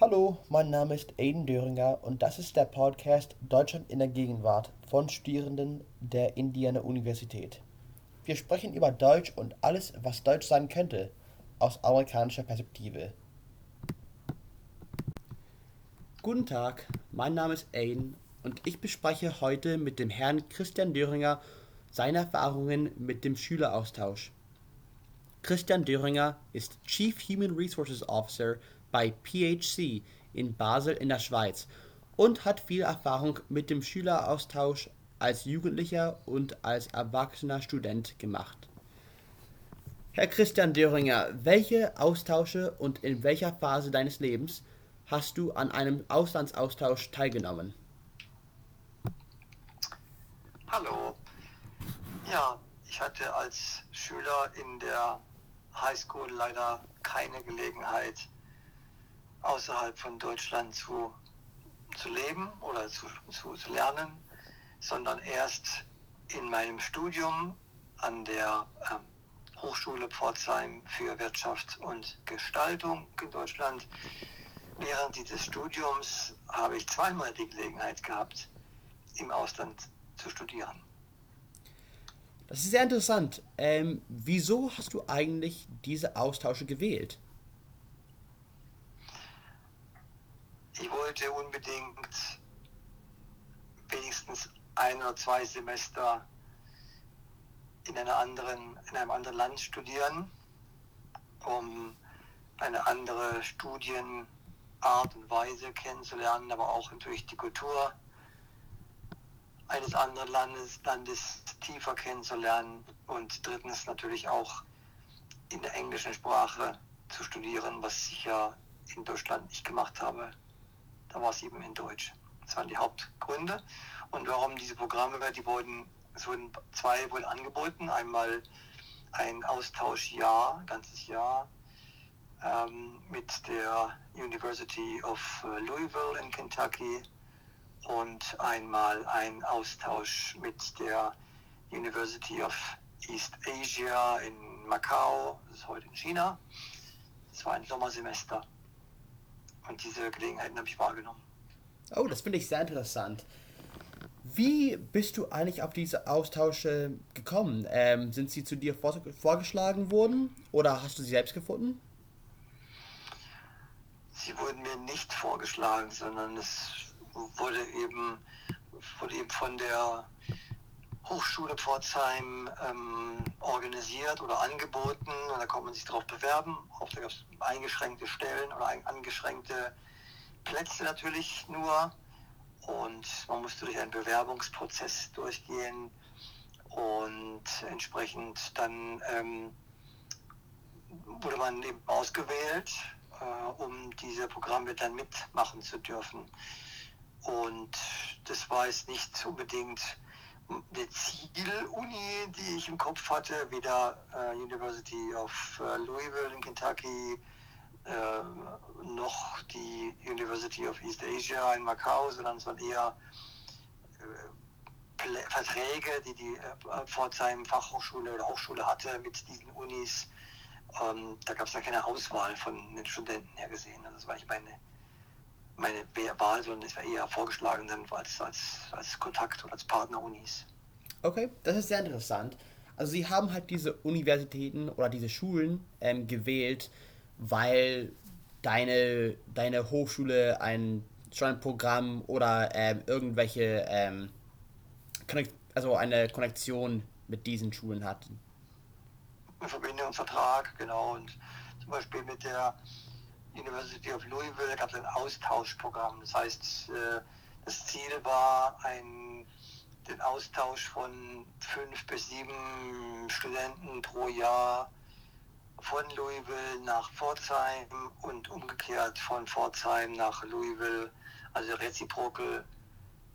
Hallo, mein Name ist Aiden Döringer und das ist der Podcast Deutschland in der Gegenwart von Studierenden der Indiana Universität. Wir sprechen über Deutsch und alles, was Deutsch sein könnte, aus amerikanischer Perspektive. Guten Tag, mein Name ist Aiden und ich bespreche heute mit dem Herrn Christian Döringer seine Erfahrungen mit dem Schüleraustausch. Christian Döringer ist Chief Human Resources Officer bei PHC in Basel in der Schweiz und hat viel Erfahrung mit dem Schüleraustausch als Jugendlicher und als erwachsener Student gemacht. Herr Christian Döringer, welche Austausche und in welcher Phase deines Lebens hast du an einem Auslandsaustausch teilgenommen? Hallo. Ja, ich hatte als Schüler in der Highschool leider keine Gelegenheit, außerhalb von Deutschland zu, zu leben oder zu, zu, zu lernen, sondern erst in meinem Studium an der äh, Hochschule Pforzheim für Wirtschaft und Gestaltung in Deutschland. Während dieses Studiums habe ich zweimal die Gelegenheit gehabt, im Ausland zu studieren. Das ist sehr interessant. Ähm, wieso hast du eigentlich diese Austausche gewählt? Ich wollte unbedingt wenigstens ein oder zwei Semester in, einer anderen, in einem anderen Land studieren, um eine andere Studienart und Weise kennenzulernen, aber auch natürlich die Kultur eines anderen Landes, Landes tiefer kennenzulernen und drittens natürlich auch in der englischen Sprache zu studieren, was ich ja in Deutschland nicht gemacht habe da war es eben in Deutsch. Das waren die Hauptgründe. Und warum diese Programme, die wurden, es wurden zwei wurden angeboten. Einmal ein Austauschjahr, ganzes Jahr ähm, mit der University of äh, Louisville in Kentucky und einmal ein Austausch mit der University of East Asia in Macau, das ist heute in China. Das war ein Sommersemester. Und diese Gelegenheiten habe ich wahrgenommen. Oh, das finde ich sehr interessant. Wie bist du eigentlich auf diese Austausche gekommen? Ähm, sind sie zu dir vor vorgeschlagen worden oder hast du sie selbst gefunden? Sie wurden mir nicht vorgeschlagen, sondern es wurde eben, wurde eben von der Hochschule Pforzheim ähm, organisiert oder angeboten und da konnte man sich darauf bewerben. Oft gab es eingeschränkte Stellen oder ein, eingeschränkte Plätze natürlich nur und man musste durch einen Bewerbungsprozess durchgehen und entsprechend dann ähm, wurde man eben ausgewählt, äh, um diese Programme dann mitmachen zu dürfen. Und das war jetzt nicht unbedingt eine Zieluni, die ich im Kopf hatte, weder äh, University of äh, Louisville in Kentucky äh, noch die University of East Asia in Macau, sondern es waren eher äh, Verträge, die die äh, Pforzheim Fachhochschule oder Hochschule hatte mit diesen Unis. Ähm, da gab es da keine Auswahl von den Studenten her gesehen. Also das war nicht meine meine Wahl, sondern es war eher vorgeschlagen dann als, als, als Kontakt oder als Partner-Unis. Okay, das ist sehr interessant. Also sie haben halt diese Universitäten oder diese Schulen ähm, gewählt, weil deine, deine Hochschule ein schon ein Programm oder ähm, irgendwelche ähm, also eine Konnektion mit diesen Schulen hatten. Eine Verbindung, Vertrag, genau. Und zum Beispiel mit der University of Louisville gab es ein Austauschprogramm. Das heißt, äh, das Ziel war, ein, den Austausch von fünf bis sieben Studenten pro Jahr von Louisville nach Pforzheim und umgekehrt von Pforzheim nach Louisville, also reziproke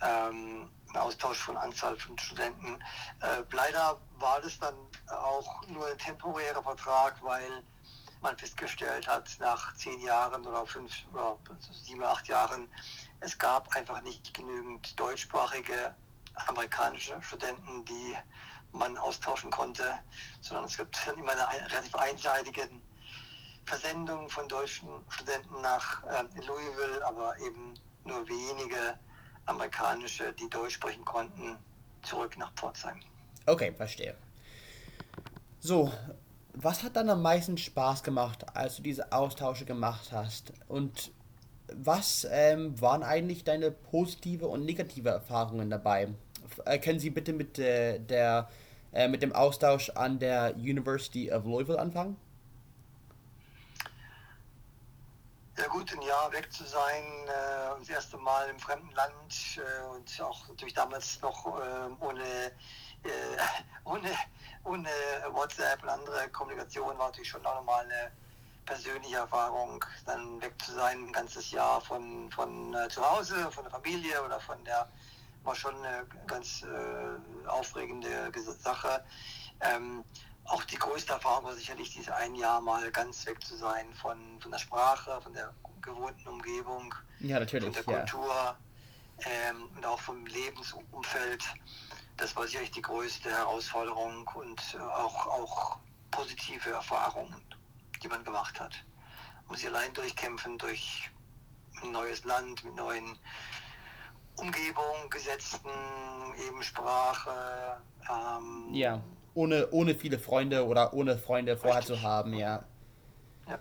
ähm, Austausch von Anzahl von Studenten. Äh, leider war das dann auch nur ein temporärer Vertrag, weil man festgestellt hat, nach zehn Jahren oder fünf oder sieben, acht Jahren, es gab einfach nicht genügend deutschsprachige amerikanische Studenten, die man austauschen konnte, sondern es gibt immer einen relativ einseitigen Versendung von deutschen Studenten nach äh, Louisville, aber eben nur wenige amerikanische, die Deutsch sprechen konnten, zurück nach Pforzheim. Okay, verstehe. So, was hat dann am meisten Spaß gemacht, als du diese Austausche gemacht hast? Und was ähm, waren eigentlich deine positive und negative Erfahrungen dabei? Äh, können Sie bitte mit, äh, der, äh, mit dem Austausch an der University of Louisville anfangen? Ja gut, ein Jahr weg zu sein, äh, das erste Mal im fremden Land äh, und auch natürlich damals noch äh, ohne, ohne, ohne WhatsApp und andere Kommunikation war natürlich schon auch nochmal eine persönliche Erfahrung, dann weg zu sein, ein ganzes Jahr von, von äh, zu Hause, von der Familie oder von der, war schon eine ganz äh, aufregende Sache. Ähm, auch die größte Erfahrung war sicherlich dieses ein Jahr mal ganz weg zu sein von, von der Sprache, von der gewohnten Umgebung, ja, natürlich, von der Kultur ähm, und auch vom Lebensumfeld. Das war sicherlich die größte Herausforderung und äh, auch, auch positive Erfahrungen, die man gemacht hat. Man muss sich allein durchkämpfen durch ein neues Land mit neuen Umgebung, Gesetzen, eben Sprache. Ähm, ja ohne, ohne viele Freunde oder ohne Freunde vorher Richtig. zu haben, ja. Ja,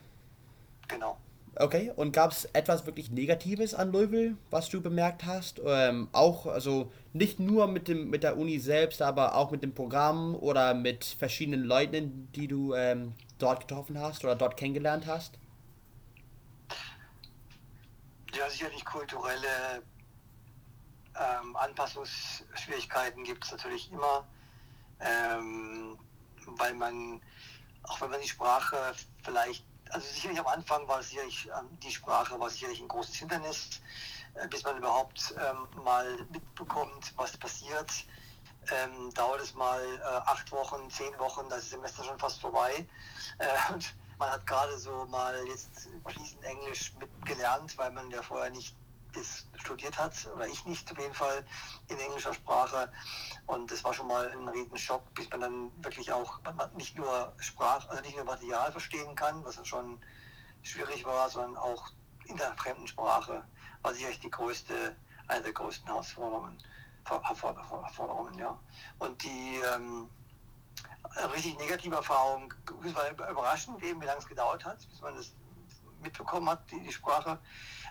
genau. Okay, und gab es etwas wirklich Negatives an Louisville, was du bemerkt hast? Ähm, auch, also nicht nur mit, dem, mit der Uni selbst, aber auch mit dem Programm oder mit verschiedenen Leuten, die du ähm, dort getroffen hast oder dort kennengelernt hast? Ja, sicherlich kulturelle ähm, Anpassungsschwierigkeiten gibt es natürlich immer ähm, weil man, auch wenn man die Sprache vielleicht, also sicherlich am Anfang war sicherlich, ähm, die Sprache war sicherlich ein großes Hindernis, äh, bis man überhaupt ähm, mal mitbekommt, was passiert. Ähm, dauert es mal äh, acht Wochen, zehn Wochen, das Semester schon fast vorbei. Äh, und man hat gerade so mal jetzt fließend Englisch mitgelernt, weil man ja vorher nicht das studiert hat, oder ich nicht auf jeden Fall, in englischer Sprache. Und das war schon mal ein riesen Schock, bis man dann wirklich auch nicht nur Sprach, also nicht nur Material verstehen kann, was schon schwierig war, sondern auch in der fremden Sprache war sicherlich die größte, eine der größten Herausforderungen. Herausforderungen ja. Und die ähm, richtig negative Erfahrung, es war überraschend eben, wie lange es gedauert hat, bis man das mitbekommen hat, die, die Sprache.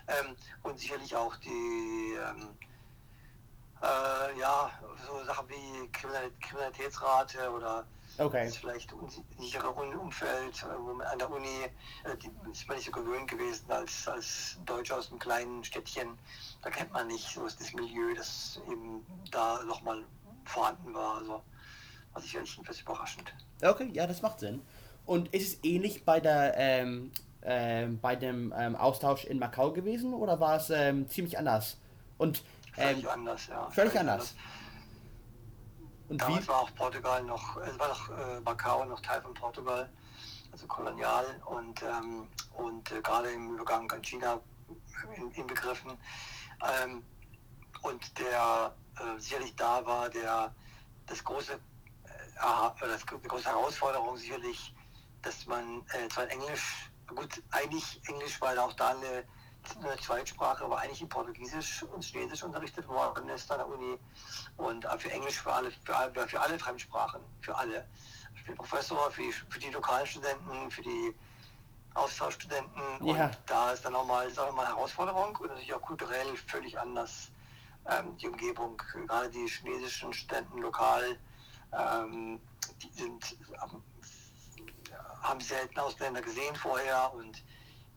Ähm, und sicherlich auch die, ähm, äh, ja, so Sachen wie Kriminalitätsrate oder okay. vielleicht unsichere Umfeld, äh, an der Uni äh, die, ist man nicht so gewöhnt gewesen als, als Deutscher aus einem kleinen Städtchen. Da kennt man nicht so ist das Milieu, das eben da nochmal vorhanden war. Also war sicherlich etwas überraschend. Okay, ja, das macht Sinn. Und ist es ähnlich bei der ähm, ähm, bei dem ähm, Austausch in Macau gewesen oder war es ähm, ziemlich anders? Und, völlig ähm, anders, ja. Völlig, völlig anders. anders. Und Damals wie? war auch Portugal noch, es war noch äh, Macau noch Teil von Portugal, also kolonial und, ähm, und äh, gerade im Übergang an China inbegriffen. Ähm, und der äh, sicherlich da war, der das große, äh, das, die große Herausforderung sicherlich, dass man äh, zwar Englisch gut, eigentlich Englisch, weil auch da eine, eine Zweitsprache, aber eigentlich in Portugiesisch und Chinesisch unterrichtet worden ist an der Uni und für Englisch für alle, für alle, für alle Fremdsprachen, für alle. Für den Professor, für die, für die lokalen Studenten, für die Austauschstudenten ja. und da ist dann nochmal noch eine Herausforderung und natürlich auch kulturell völlig anders ähm, die Umgebung. Gerade die chinesischen Studenten lokal, ähm, die sind haben selten Ausländer gesehen vorher und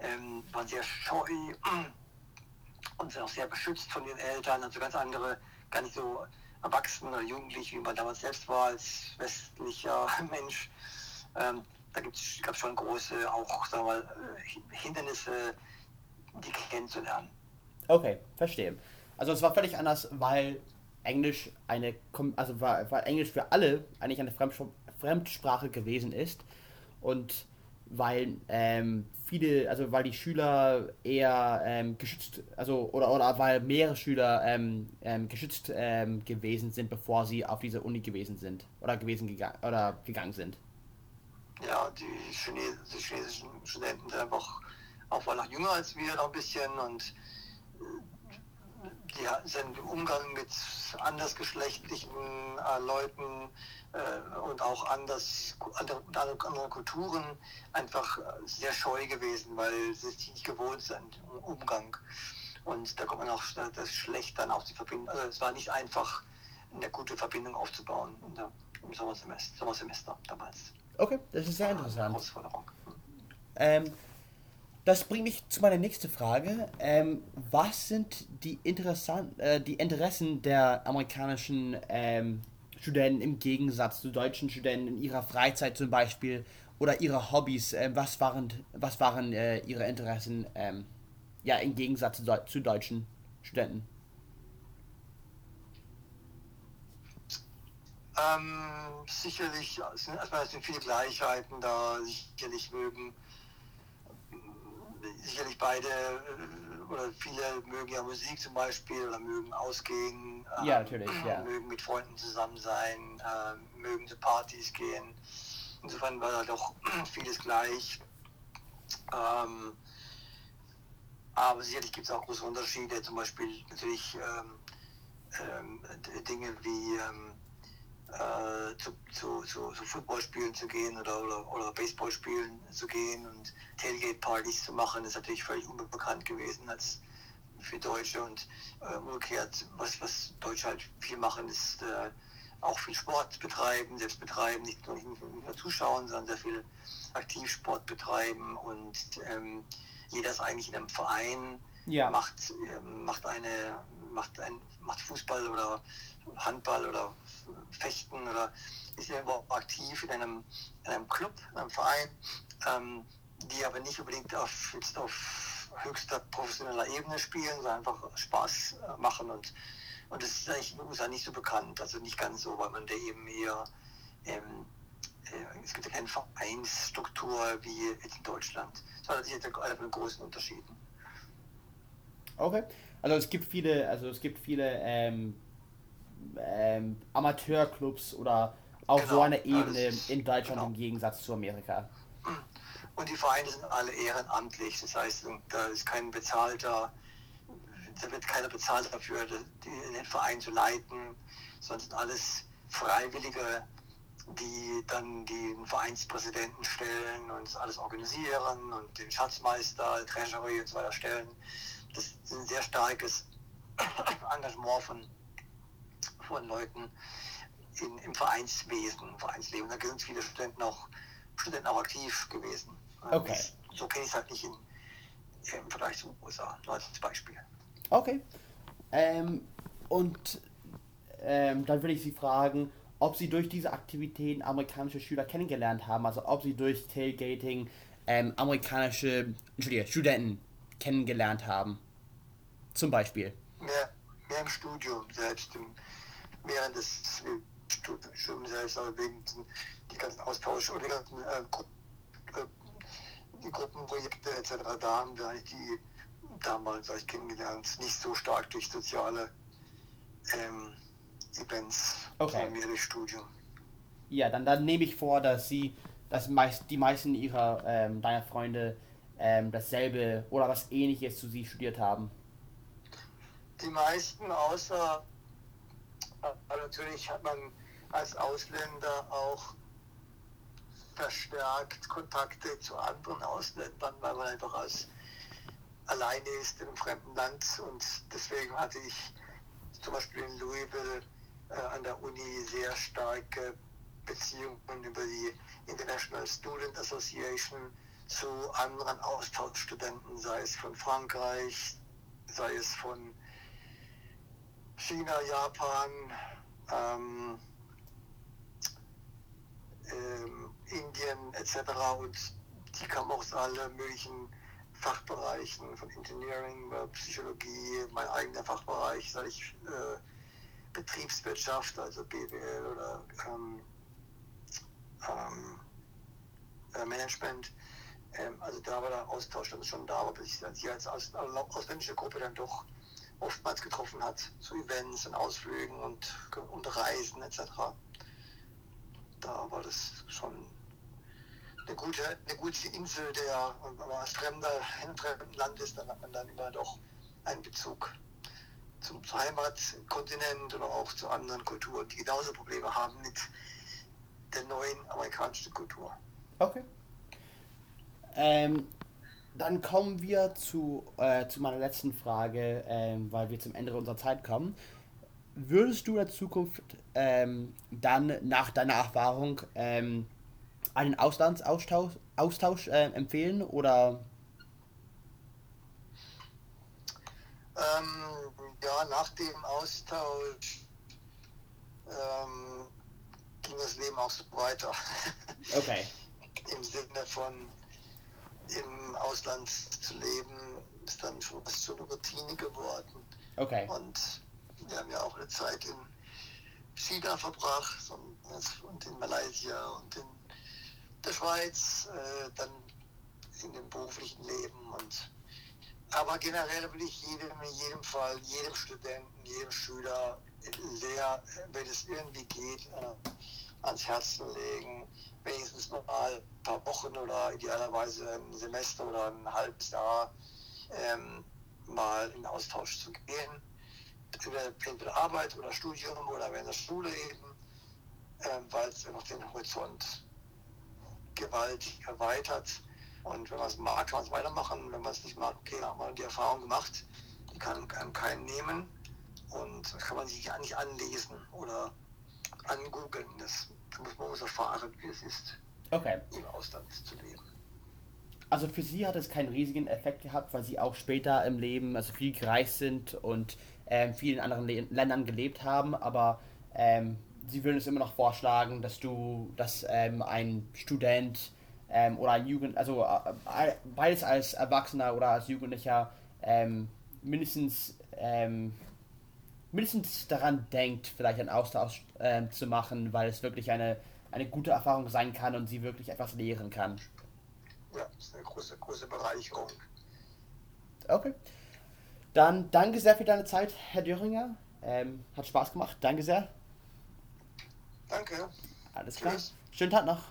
ähm, waren sehr scheu und sind auch sehr beschützt von den Eltern, also ganz andere, gar nicht so erwachsen oder jugendlich, wie man damals selbst war als westlicher Mensch. Ähm, da gab es schon große, auch sagen wir mal, äh, Hindernisse, die kennenzulernen. Okay, verstehe. Also es war völlig anders, weil Englisch eine, also war Englisch für alle eigentlich eine Fremdsprache gewesen ist und weil ähm, viele, also weil die Schüler eher ähm, geschützt, also oder, oder weil mehrere Schüler ähm, ähm geschützt ähm, gewesen sind, bevor sie auf diese Uni gewesen sind oder gewesen gegangen oder gegangen sind. ja, die, Chines die chinesischen Studenten sind einfach auch noch jünger als wir noch ein bisschen und die sind im Umgang mit andersgeschlechtlichen äh, Leuten äh, und auch anders, andere, andere, Kulturen einfach sehr scheu gewesen, weil sie es nicht gewohnt sind Umgang. Und da kommt man auch das schlecht dann auch die Verbindung. Also es war nicht einfach, eine gute Verbindung aufzubauen der, im Sommersemester, Sommersemester damals. Okay, das ist sehr interessant. Ähm, das bringt mich zu meiner nächsten Frage. Ähm, was sind die, interessant, äh, die Interessen der amerikanischen ähm, Studenten im Gegensatz zu deutschen Studenten in ihrer Freizeit zum Beispiel oder ihre Hobbys? Äh, was waren, was waren äh, ihre Interessen ähm, ja, im Gegensatz zu, zu deutschen Studenten? Ähm, sicherlich sind, erstmal sind viele Gleichheiten da, sicherlich mögen sicherlich beide äh, oder viele mögen ja Musik zum Beispiel oder mögen ausgehen, ja, natürlich, ja. mögen mit Freunden zusammen sein, äh, mögen zu Partys gehen. Insofern war da doch vieles gleich. Ähm, aber sicherlich gibt es auch große Unterschiede, zum Beispiel natürlich ähm, ähm, Dinge wie ähm, äh, zu, zu, zu, zu Footballspielen zu gehen oder, oder, oder Baseballspielen zu gehen und Tailgate-Partys zu machen, ist natürlich völlig unbekannt gewesen als für Deutsche und äh, umgekehrt, was, was Deutsche halt viel machen, ist äh, auch viel Sport betreiben, selbst betreiben, nicht nur, nicht nur zuschauen, sondern sehr viel Aktivsport betreiben und ähm, jeder ist eigentlich in einem Verein, ja. macht, äh, macht eine macht ein macht Fußball oder Handball oder Fechten oder ist irgendwo aktiv in einem, in einem Club, in einem Verein, ähm, die aber nicht unbedingt auf, jetzt auf höchster professioneller Ebene spielen, sondern einfach Spaß äh, machen und und das ist eigentlich in den USA nicht so bekannt, also nicht ganz so, weil man da eben eher ähm, äh, es gibt ja keine Vereinsstruktur wie in Deutschland, sondern es ist einer von den großen Unterschieden. Okay. Also es gibt viele, also es gibt viele ähm, ähm, Amateurclubs oder auf genau, so einer Ebene ist, in Deutschland genau. im Gegensatz zu Amerika. Und die Vereine sind alle ehrenamtlich, das heißt, da ist kein bezahlter, da wird keiner bezahlt dafür, den Verein zu leiten, sondern sind alles Freiwillige, die dann den Vereinspräsidenten stellen und alles organisieren und den Schatzmeister, Treasury und so weiter stellen. Das ist ein sehr starkes Engagement von von Leuten in, im Vereinswesen, im Vereinsleben. Da sind viele Studenten auch, Studenten auch aktiv gewesen. Okay. so kenne ich es halt nicht in, im Vergleich zu USA, nur als Beispiel. Okay. Ähm, und ähm, dann würde ich Sie fragen, ob Sie durch diese Aktivitäten amerikanische Schüler kennengelernt haben, also ob Sie durch Tailgating ähm, amerikanische Studenten kennengelernt haben. Zum Beispiel. Mehr, mehr im Studium selbst, im, während des Studiums selbst, aber wegen die ganzen Austausch oder die ganzen äh, Gru äh, die Gruppenprojekte etc. Da haben wir eigentlich die damals euch kennengelernt, nicht so stark durch soziale ähm, Events, okay. mehr durch Studium. Ja, dann, dann nehme ich vor, dass sie, dass meist, die meisten ihrer ähm, deiner Freunde ähm, dasselbe oder was ähnliches zu sie studiert haben. Die meisten außer aber natürlich hat man als Ausländer auch verstärkt Kontakte zu anderen Ausländern, weil man einfach als alleine ist einem fremden Land. Und deswegen hatte ich zum Beispiel in Louisville äh, an der Uni sehr starke Beziehungen über die International Student Association zu anderen Austauschstudenten, sei es von Frankreich, sei es von China, Japan, ähm, ähm, Indien etc. Und die kamen aus allen möglichen Fachbereichen, von Engineering, Psychologie, mein eigener Fachbereich, sage ich, äh, Betriebswirtschaft, also BWL oder ähm, ähm, äh, Management. Ähm, also da war der Austausch dann schon da, aber bis ich als, als ausländische Gruppe dann doch oftmals getroffen hat, zu Events und Ausflügen und, und Reisen etc. Da war das schon eine gute, eine gute Insel, der, wenn man als Fremder in einem fremden Land ist, dann hat man dann immer doch einen Bezug zum Heimatkontinent oder auch zu anderen Kulturen, die genauso Probleme haben mit der neuen amerikanischen Kultur. Okay. Ähm, dann kommen wir zu, äh, zu meiner letzten Frage, ähm, weil wir zum Ende unserer Zeit kommen. Würdest du in der Zukunft ähm, dann nach deiner Erfahrung ähm, einen Auslandsaustausch Austausch, äh, empfehlen oder? Ähm, ja, nach dem Austausch ähm, ging das Leben auch so weiter. Okay. Im Sinne von im Ausland zu leben, ist dann schon was zur Routine geworden. Okay. Und wir haben ja auch eine Zeit in China verbracht und, und in Malaysia und in der Schweiz, äh, dann in dem beruflichen Leben. Und, aber generell will ich jedem, in jedem Fall, jedem Studenten, jedem Schüler sehr, wenn es irgendwie geht, äh, ans Herzen legen, wenigstens mal ein paar Wochen oder idealerweise ein Semester oder ein halbes Jahr ähm, mal in Austausch zu gehen. Entweder Arbeit oder Studium oder während der Schule eben, ähm, weil es einfach den Horizont gewaltig erweitert. Und wenn man es mag, kann man es weitermachen. Wenn man es nicht mag, okay, haben wir die Erfahrung gemacht. Die kann einem keinen nehmen. Und kann man sich gar nicht anlesen oder angoogeln. Das muss man muss erfahren, wie es ist, Okay. im Ausland zu leben. Also für sie hat es keinen riesigen Effekt gehabt, weil sie auch später im Leben also viel gereist sind und ähm, viel in anderen Le Ländern gelebt haben, aber ähm, sie würden es immer noch vorschlagen, dass du, dass ähm, ein Student ähm, oder ein Jugend, also äh, beides als Erwachsener oder als Jugendlicher ähm, mindestens ähm, mindestens daran denkt, vielleicht einen Austausch ähm, zu machen, weil es wirklich eine, eine gute Erfahrung sein kann und sie wirklich etwas lehren kann. Ja, das ist eine große, große Bereicherung. Okay. Dann danke sehr für deine Zeit, Herr Döringer. Ähm, hat Spaß gemacht. Danke sehr. Danke. Alles klar. Tschüss. Schönen Tag noch.